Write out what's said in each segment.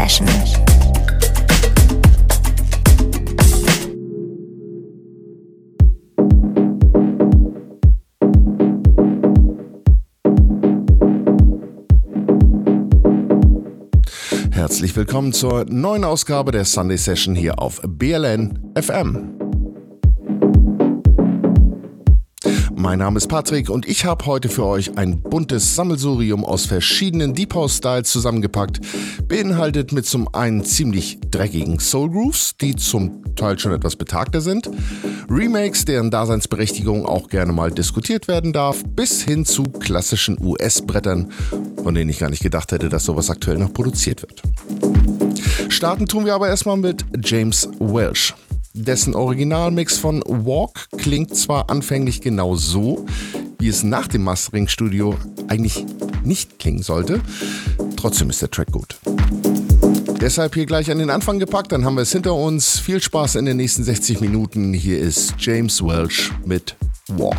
Session. Herzlich willkommen zur neuen Ausgabe der Sunday Session hier auf BLN FM. Mein Name ist Patrick und ich habe heute für euch ein buntes Sammelsurium aus verschiedenen Deep House Styles zusammengepackt, beinhaltet mit zum einen ziemlich dreckigen Soul Grooves, die zum Teil schon etwas betagter sind, Remakes, deren Daseinsberechtigung auch gerne mal diskutiert werden darf, bis hin zu klassischen US-Brettern, von denen ich gar nicht gedacht hätte, dass sowas aktuell noch produziert wird. Starten tun wir aber erstmal mit James Welsh. Dessen Originalmix von Walk klingt zwar anfänglich genau so, wie es nach dem Mastering-Studio eigentlich nicht klingen sollte, trotzdem ist der Track gut. Deshalb hier gleich an den Anfang gepackt, dann haben wir es hinter uns. Viel Spaß in den nächsten 60 Minuten. Hier ist James Welch mit Walk.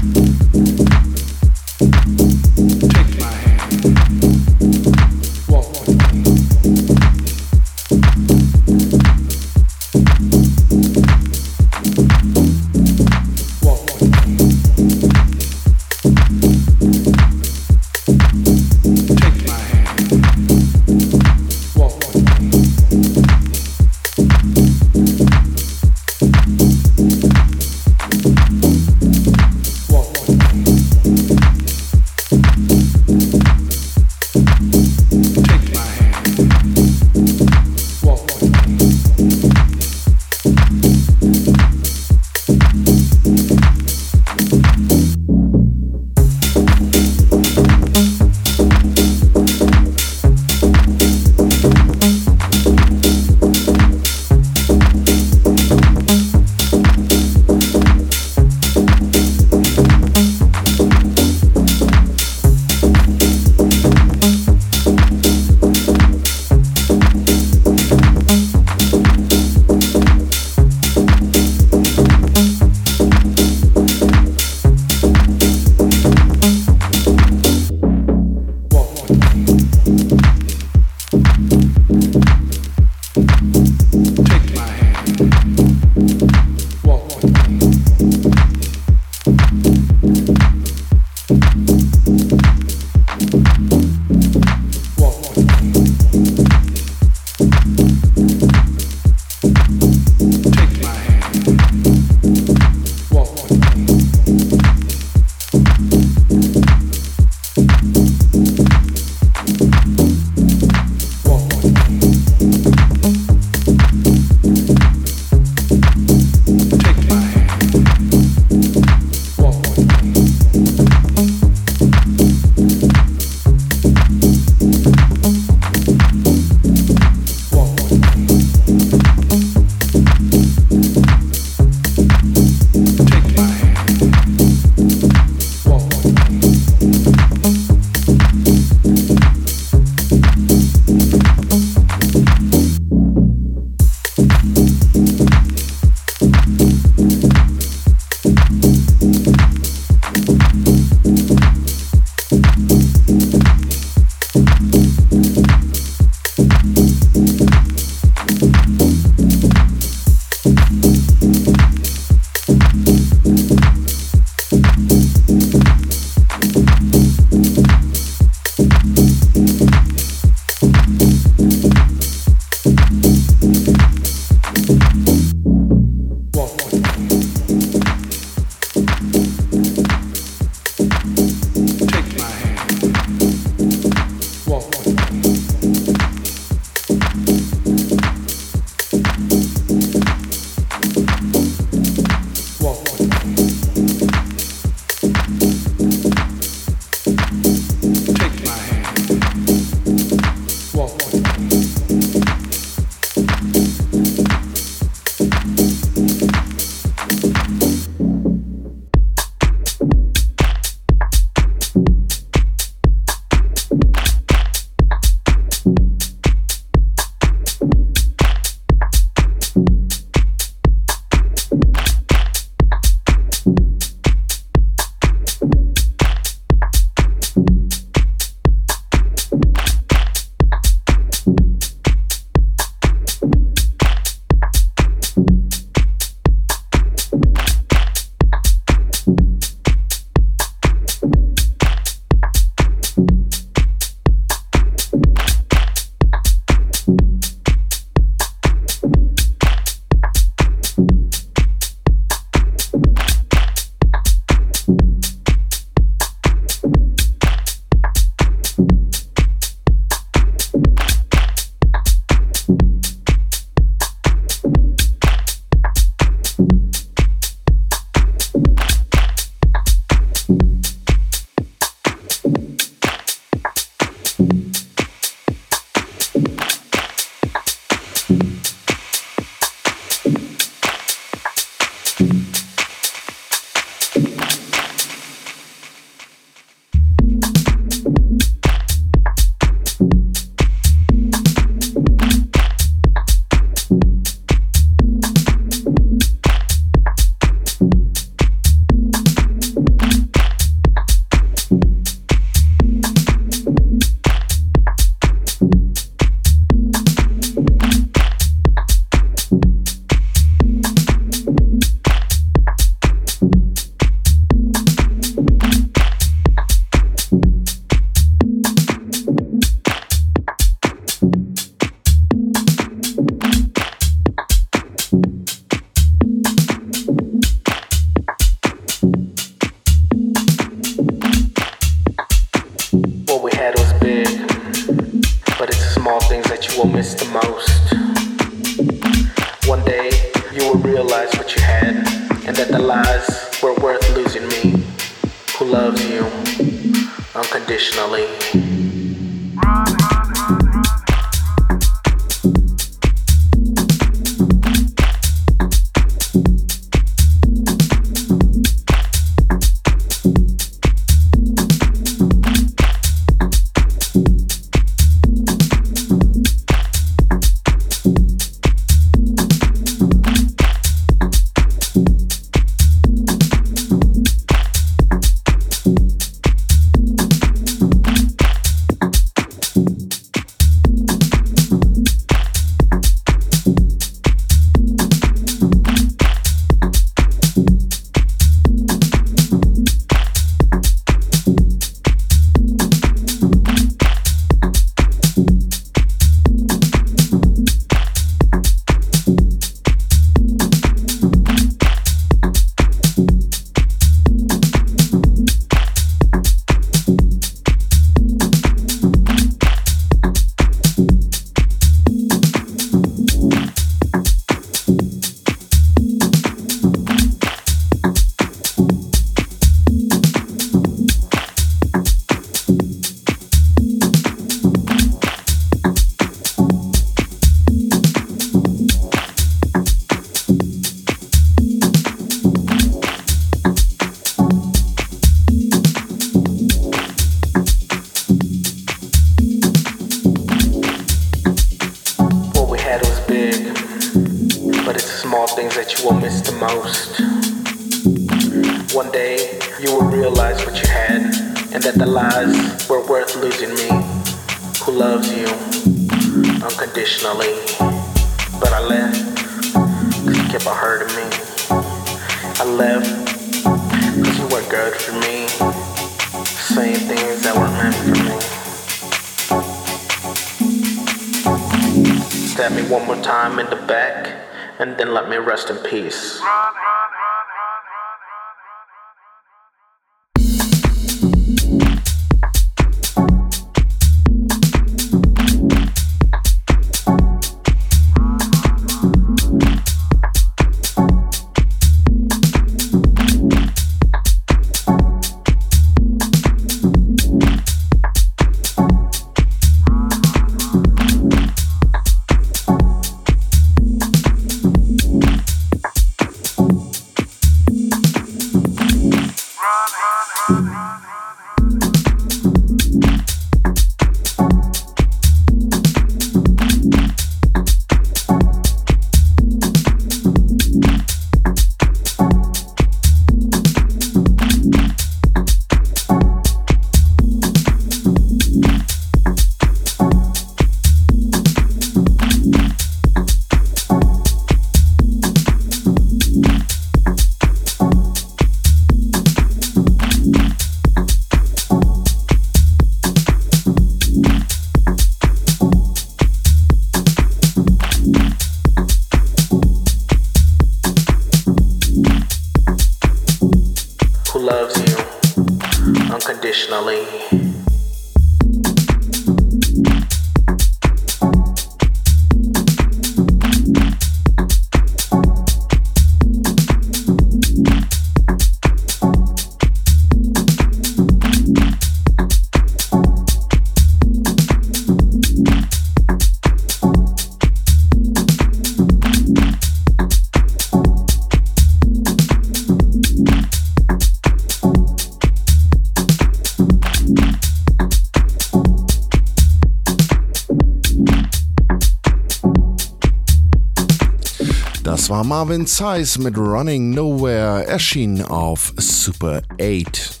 Marvin Zeiss mit Running Nowhere, erschienen auf Super 8.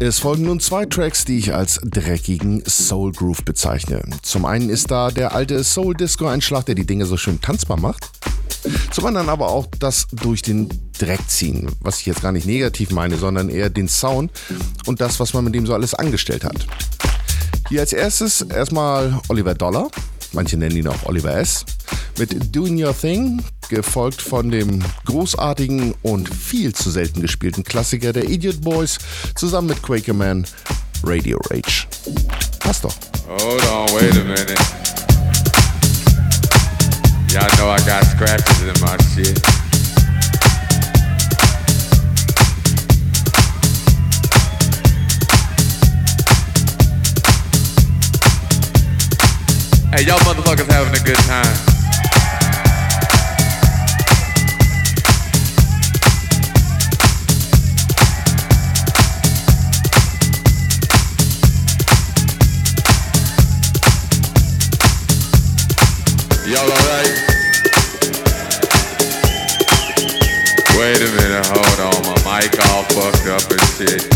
Es folgen nun zwei Tracks, die ich als dreckigen Soul Groove bezeichne. Zum einen ist da der alte Soul Disco Einschlag, der die Dinge so schön tanzbar macht. Zum anderen aber auch das durch den Dreck ziehen, was ich jetzt gar nicht negativ meine, sondern eher den Sound und das, was man mit dem so alles angestellt hat. Hier als erstes erstmal Oliver Dollar, manche nennen ihn auch Oliver S mit Doing Your Thing, gefolgt von dem großartigen und viel zu selten gespielten Klassiker der Idiot Boys, zusammen mit Quaker Man, Radio Rage. Passt doch. Hold on, wait a minute. Y'all know I got scratches in my shit. Hey, y'all motherfuckers having a good time. Y'all alright? Wait a minute, hold on. My mic all fucked up and shit.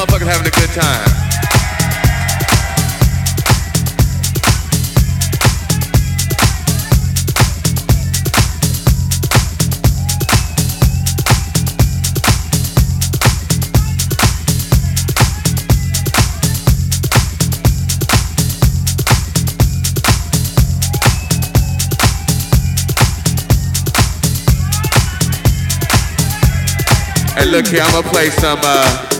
Motherfuckers having a good time. Look here, I'm gonna play some uh,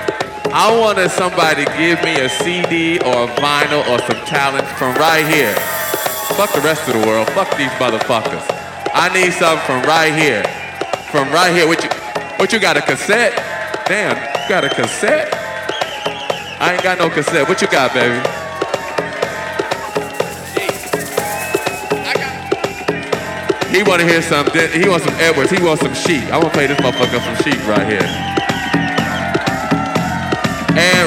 I wanted somebody to give me a CD or a vinyl or some talent from right here. Fuck the rest of the world. Fuck these motherfuckers. I need something from right here. From right here. What you, what you got, a cassette? Damn, you got a cassette? I ain't got no cassette. What you got, baby? He wanna hear some, he wants some Edwards, he wants some sheep. I wanna play this motherfucker some sheep right here.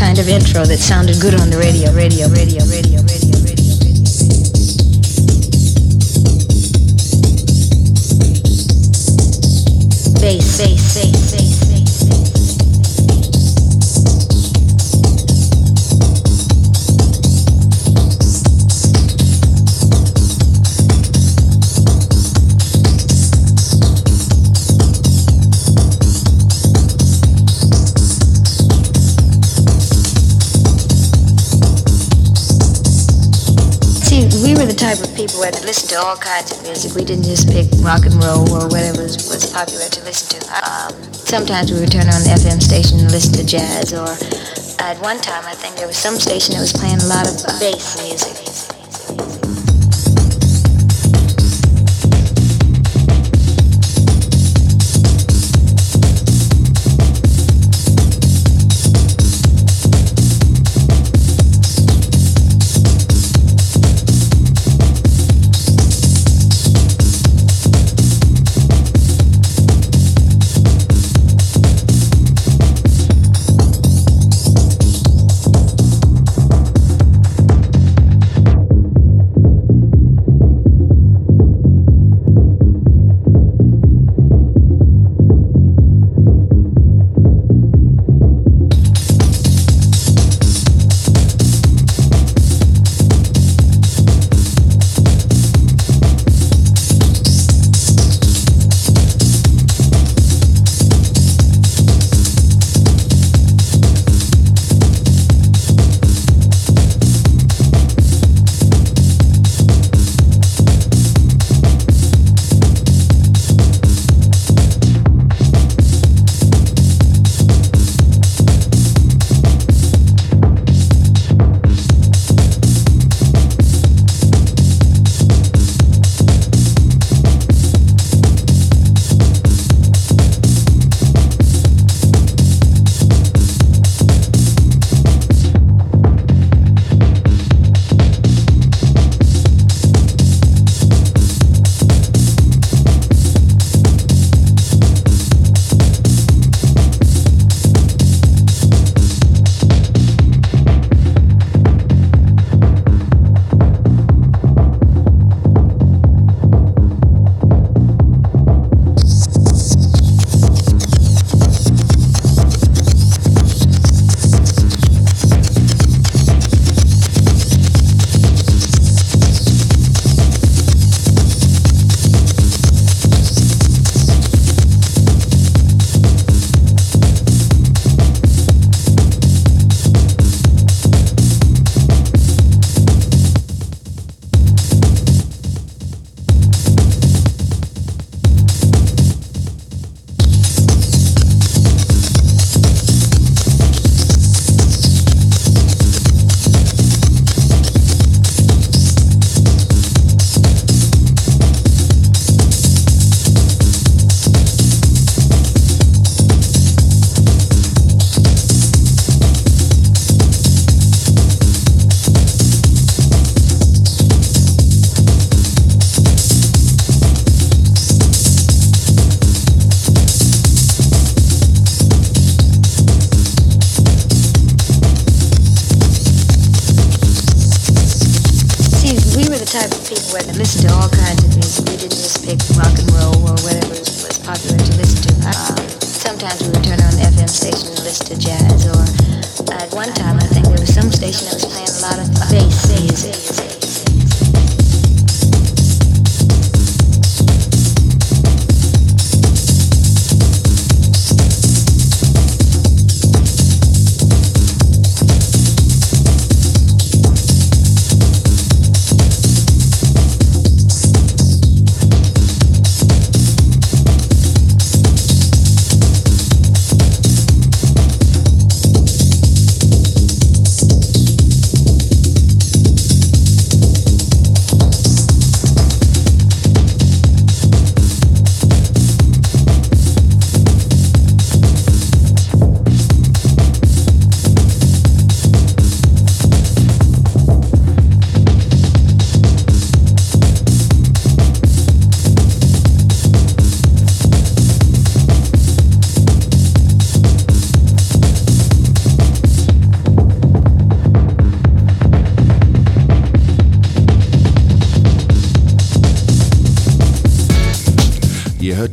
Kind of intro that sounded good on the radio, radio, radio, radio. People to listen to all kinds of music. We didn't just pick rock and roll or whatever was, was popular to listen to. Um, sometimes we would turn on the FM station and listen to jazz, or at one time I think there was some station that was playing a lot of uh, bass music.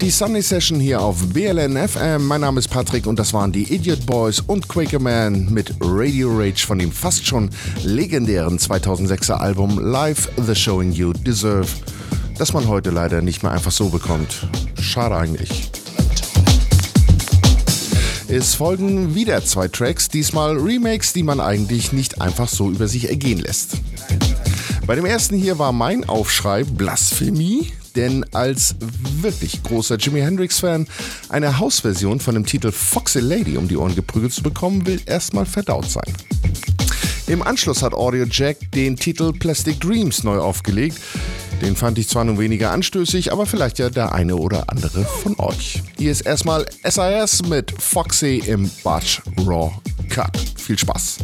Die Sunday Session hier auf BLN FM. Mein Name ist Patrick und das waren die Idiot Boys und Quaker Man mit Radio Rage von dem fast schon legendären 2006er Album Live the Showing You Deserve, das man heute leider nicht mehr einfach so bekommt. Schade eigentlich. Es folgen wieder zwei Tracks, diesmal Remakes, die man eigentlich nicht einfach so über sich ergehen lässt. Bei dem ersten hier war mein Aufschrei Blasphemie, denn als wirklich großer Jimi Hendrix-Fan eine Hausversion von dem Titel Foxy Lady um die Ohren geprügelt zu bekommen, will erstmal verdaut sein. Im Anschluss hat Audio Jack den Titel Plastic Dreams neu aufgelegt. Den fand ich zwar nun weniger anstößig, aber vielleicht ja der eine oder andere von euch. Hier ist erstmal SIS mit Foxy im Butch Raw Cut. Viel Spaß!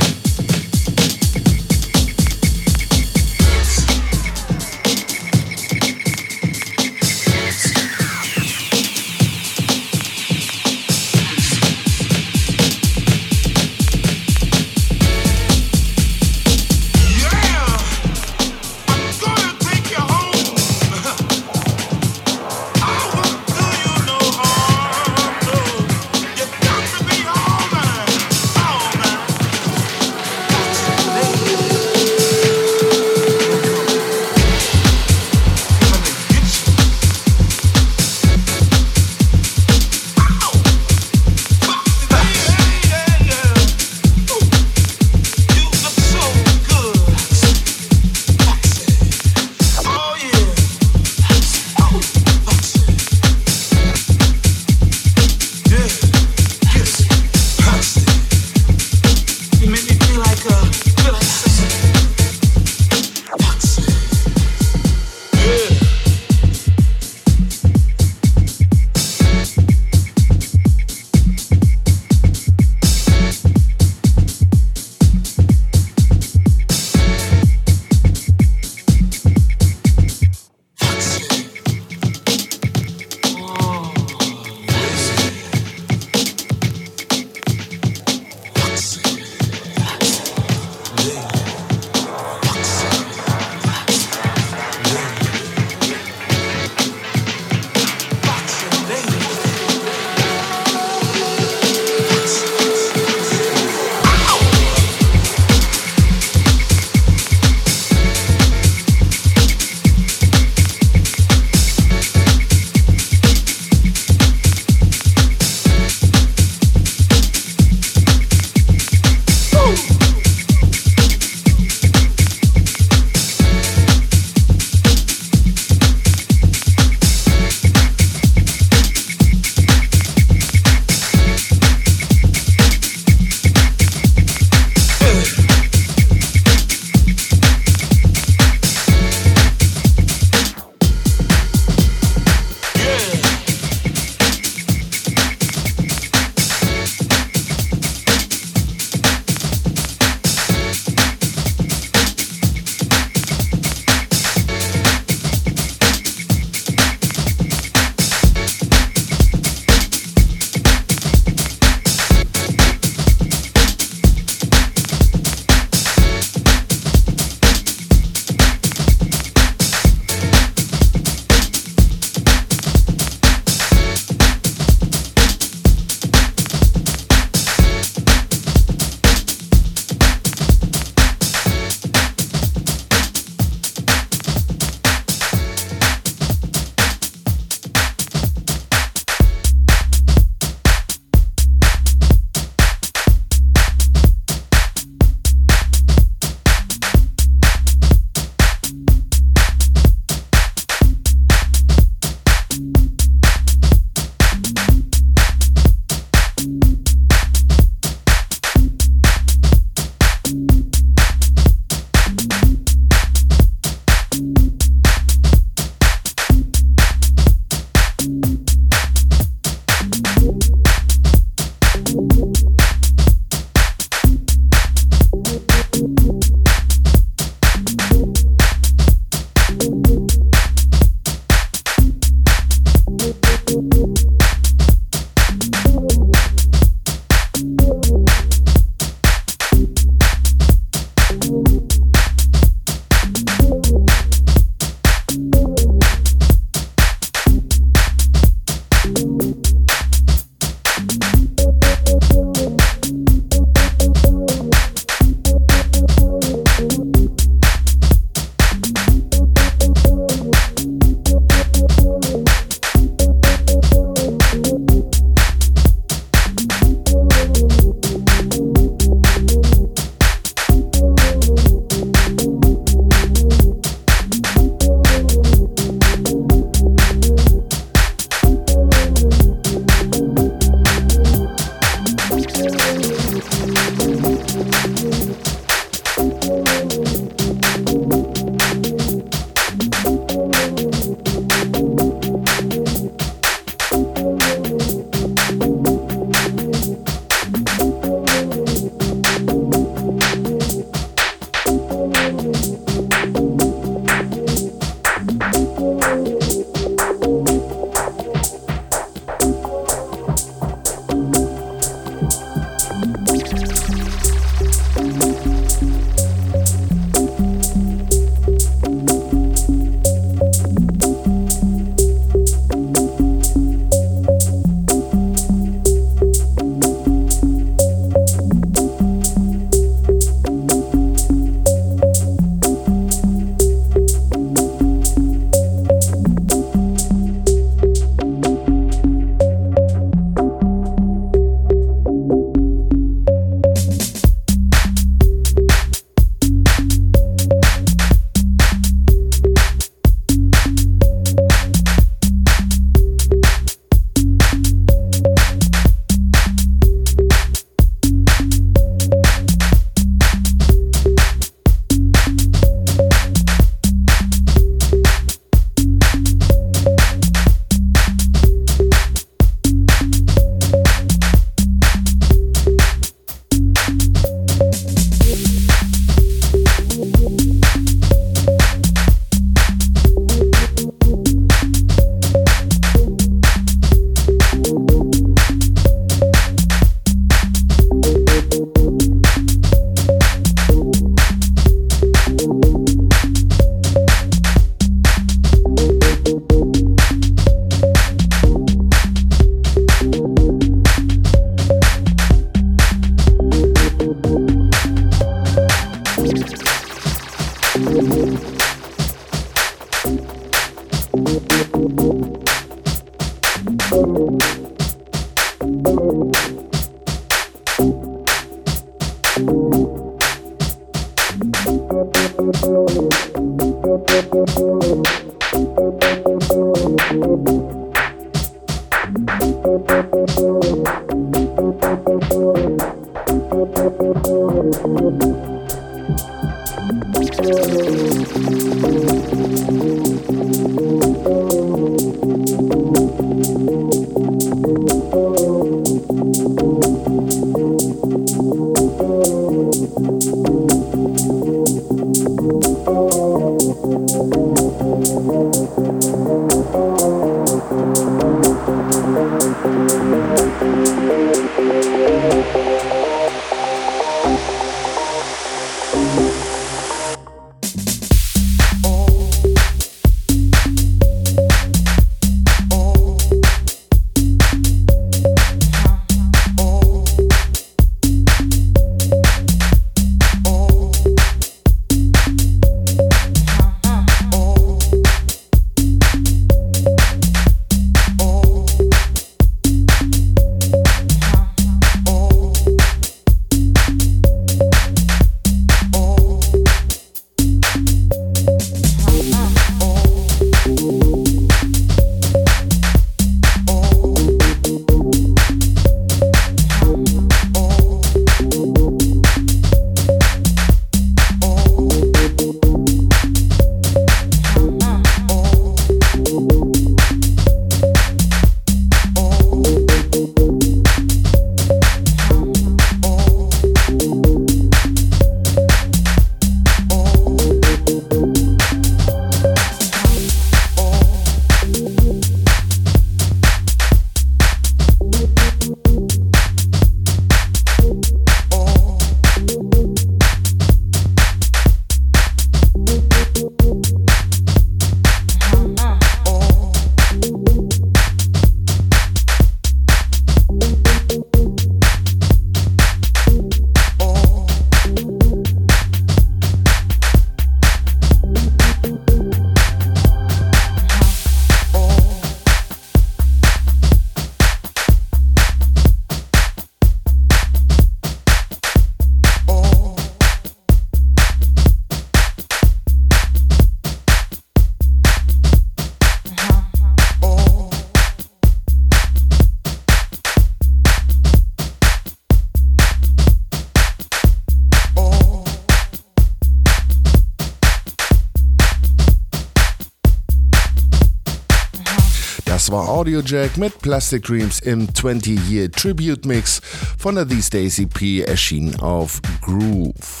Audio Jack mit Plastic Dreams im 20-Year Tribute Mix von der These Days EP erschienen auf Groove.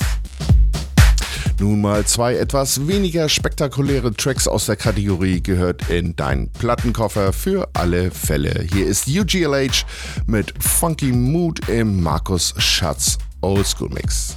Nun mal zwei etwas weniger spektakuläre Tracks aus der Kategorie gehört in deinen Plattenkoffer für alle Fälle. Hier ist UGLH mit Funky Mood im Markus Schatz Oldschool Mix.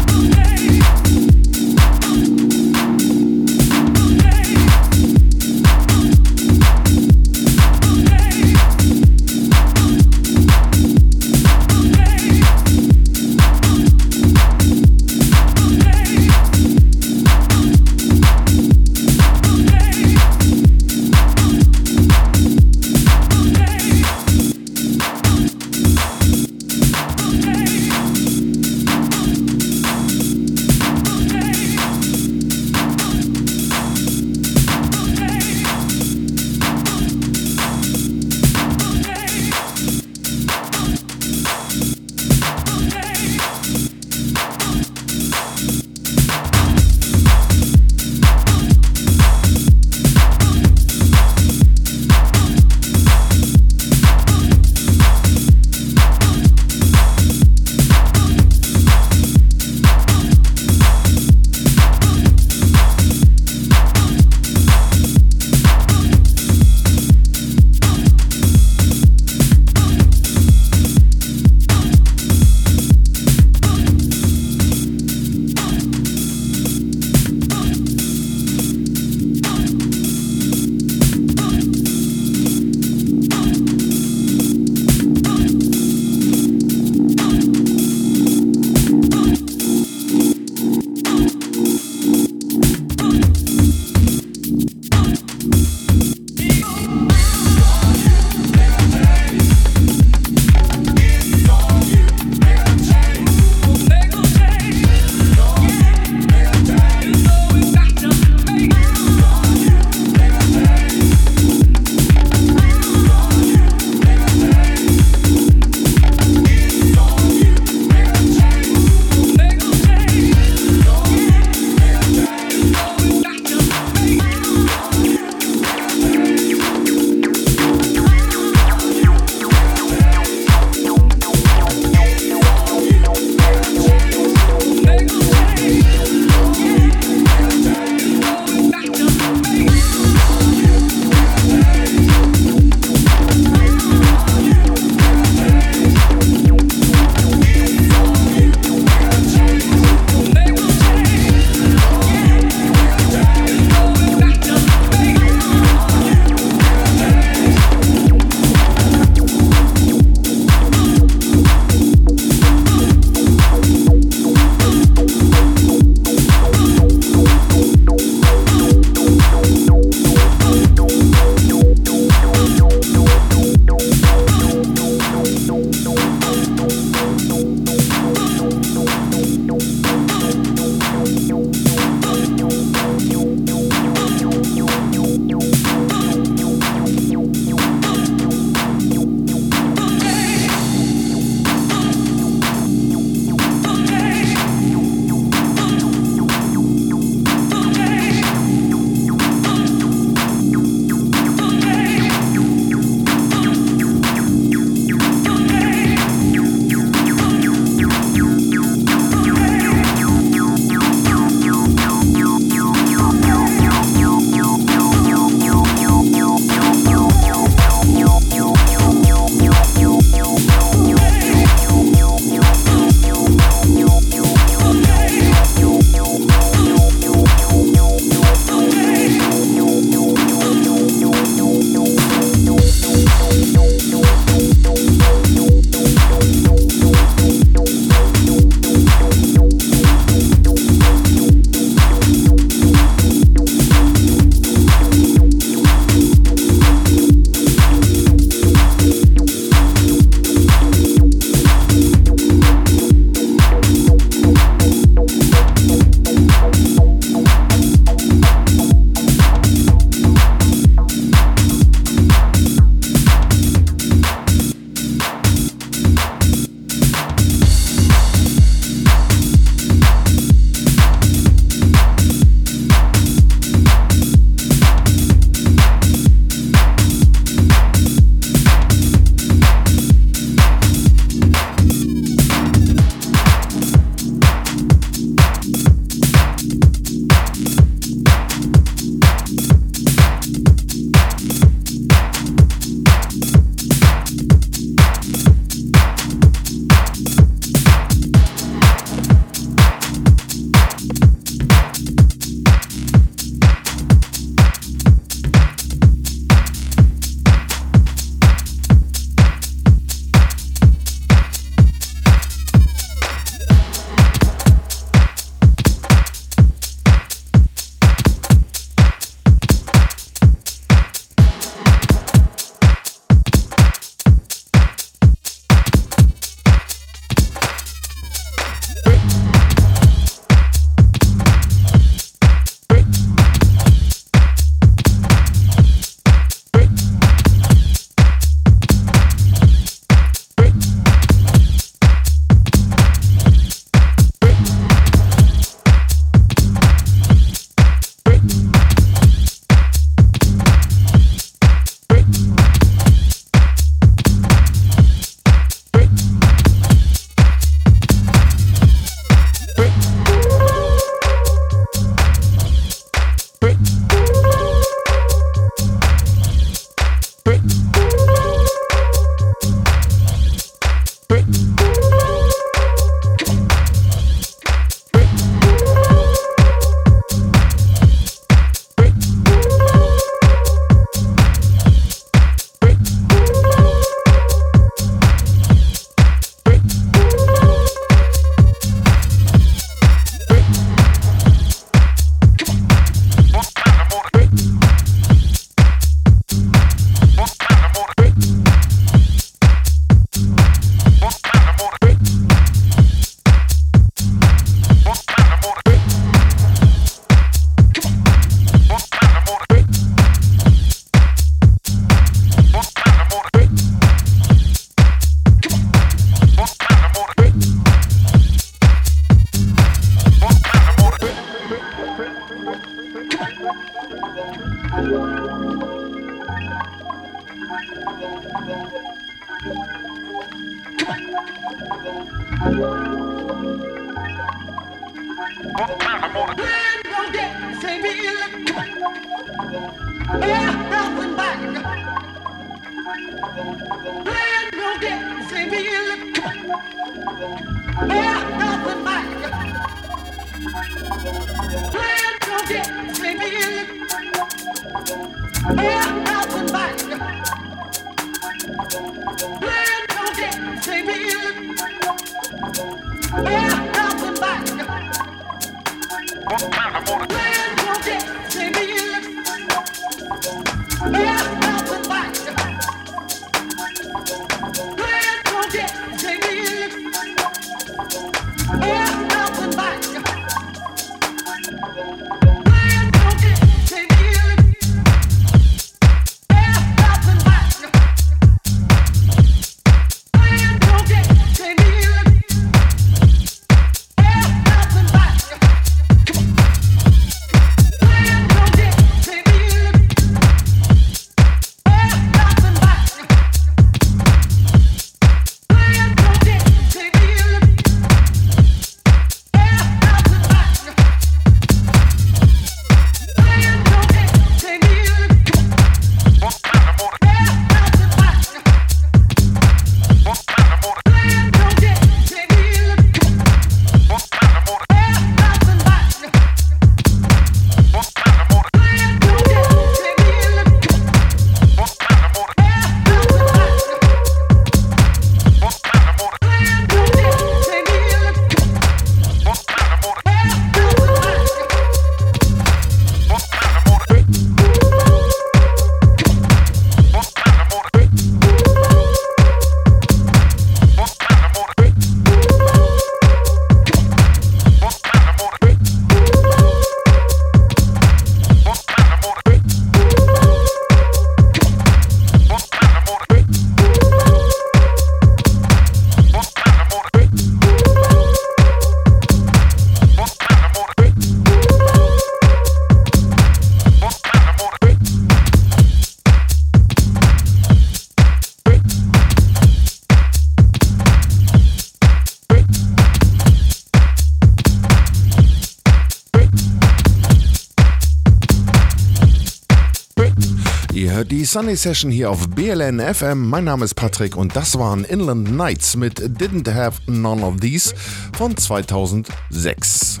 Sunny Session hier auf BLN FM. Mein Name ist Patrick und das waren Inland Nights mit Didn't Have None of These von 2006.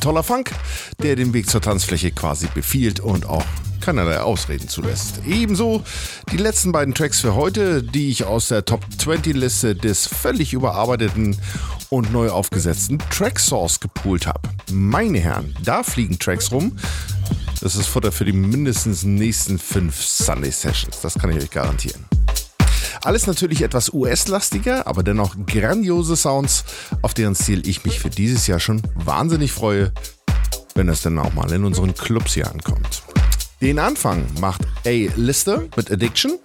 Toller Funk, der den Weg zur Tanzfläche quasi befiehlt und auch keinerlei Ausreden zulässt. Ebenso die letzten beiden Tracks für heute, die ich aus der Top 20 Liste des völlig überarbeiteten und neu aufgesetzten Track Source gepoolt habe. Meine Herren, da fliegen Tracks rum, das ist Futter für die mindestens nächsten fünf Sunday Sessions. Das kann ich euch garantieren. Alles natürlich etwas US-lastiger, aber dennoch grandiose Sounds, auf deren Ziel ich mich für dieses Jahr schon wahnsinnig freue, wenn es dann auch mal in unseren Clubs hier ankommt. Den Anfang macht A. Lister mit Addiction,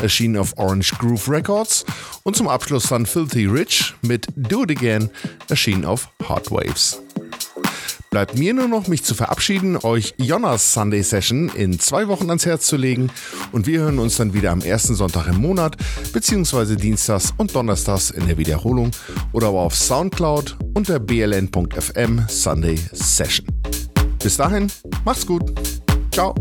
erschienen auf Orange Groove Records, und zum Abschluss dann Filthy Rich mit Do It Again, erschienen auf Hot Waves. Bleibt mir nur noch, mich zu verabschieden, euch Jonas Sunday Session in zwei Wochen ans Herz zu legen und wir hören uns dann wieder am ersten Sonntag im Monat, beziehungsweise Dienstags und Donnerstags in der Wiederholung oder aber auf Soundcloud unter bln.fm Sunday Session. Bis dahin, macht's gut. Ciao.